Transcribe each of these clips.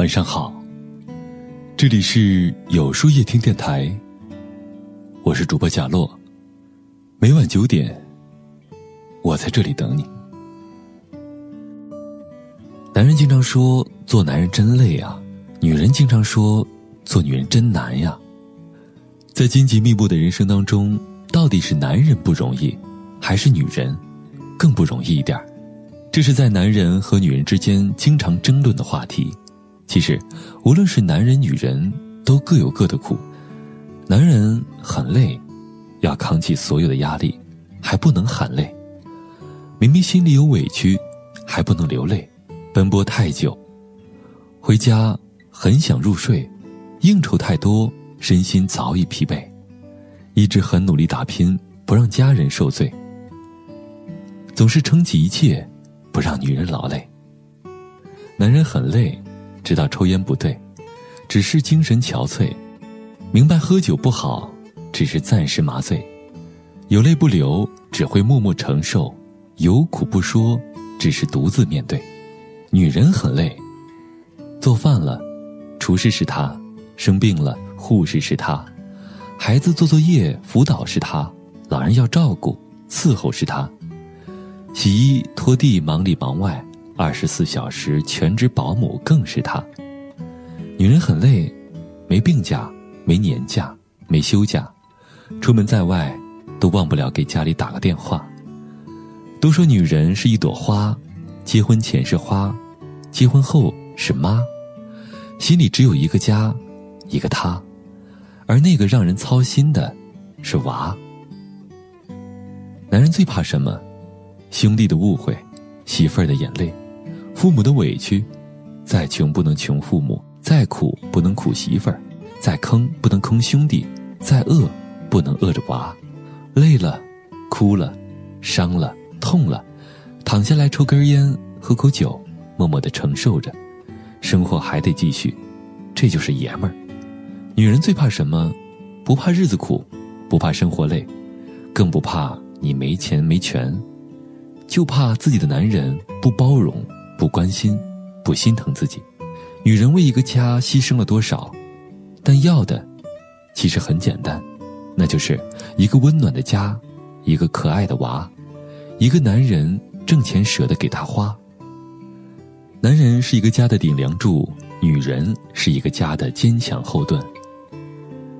晚上好，这里是有书夜听电台，我是主播贾洛，每晚九点，我在这里等你。男人经常说做男人真累啊，女人经常说做女人真难呀。在荆棘密布的人生当中，到底是男人不容易，还是女人更不容易一点儿这是在男人和女人之间经常争论的话题。其实，无论是男人女人，都各有各的苦。男人很累，要扛起所有的压力，还不能喊累；明明心里有委屈，还不能流泪。奔波太久，回家很想入睡，应酬太多，身心早已疲惫，一直很努力打拼，不让家人受罪。总是撑起一切，不让女人劳累。男人很累，知道抽烟不对，只是精神憔悴；明白喝酒不好，只是暂时麻醉。有泪不流，只会默默承受；有苦不说，只是独自面对。女人很累，做饭了，厨师是她；生病了，护士是她；孩子做作业辅导是她；老人要照顾伺候是她；洗衣拖地忙里忙外，二十四小时全职保姆更是她。女人很累，没病假，没年假，没休假，出门在外，都忘不了给家里打个电话。都说女人是一朵花。结婚前是花，结婚后是妈，心里只有一个家，一个他，而那个让人操心的，是娃。男人最怕什么？兄弟的误会，媳妇儿的眼泪，父母的委屈。再穷不能穷父母，再苦不能苦媳妇儿，再坑不能坑兄弟，再饿不能饿着娃。累了，哭了，伤了，痛了。躺下来抽根烟，喝口酒，默默的承受着，生活还得继续，这就是爷们儿。女人最怕什么？不怕日子苦，不怕生活累，更不怕你没钱没权，就怕自己的男人不包容、不关心、不心疼自己。女人为一个家牺牲了多少？但要的，其实很简单，那就是一个温暖的家，一个可爱的娃，一个男人。挣钱舍得给他花。男人是一个家的顶梁柱，女人是一个家的坚强后盾。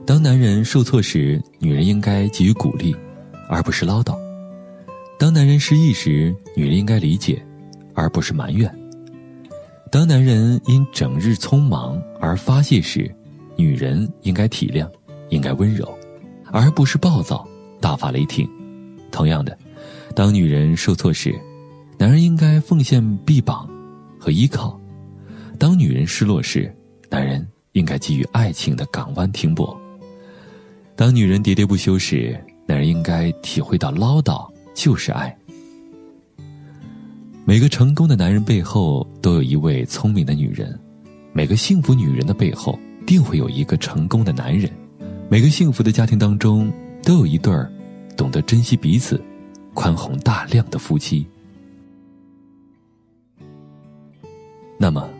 当男人受挫时，女人应该给予鼓励，而不是唠叨；当男人失意时，女人应该理解，而不是埋怨；当男人因整日匆忙而发泄时，女人应该体谅，应该温柔，而不是暴躁、大发雷霆。同样的，当女人受挫时，男人应该奉献臂膀和依靠，当女人失落时，男人应该给予爱情的港湾停泊；当女人喋喋不休时，男人应该体会到唠叨就是爱。每个成功的男人背后都有一位聪明的女人，每个幸福女人的背后定会有一个成功的男人，每个幸福的家庭当中都有一对儿懂得珍惜彼此、宽宏大量的夫妻。那么，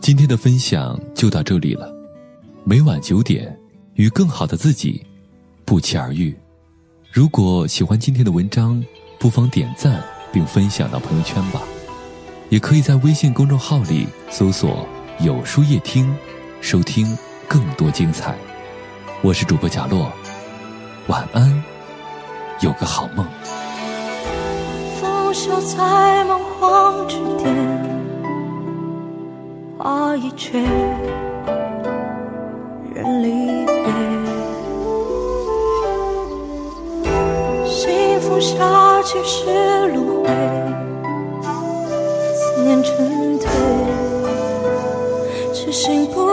今天的分享就到这里了。每晚九点，与更好的自己不期而遇。如果喜欢今天的文章，不妨点赞并分享到朋友圈吧。也可以在微信公众号里搜索“有书夜听”，收听更多精彩。我是主播贾洛，晚安，有个好梦。拂袖在梦黄之巅。花已缺，人离别。幸福下起是轮回，想沉退，痴心不。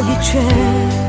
一圈。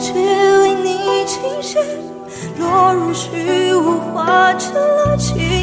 只为你倾心，落入虚无，化成了情。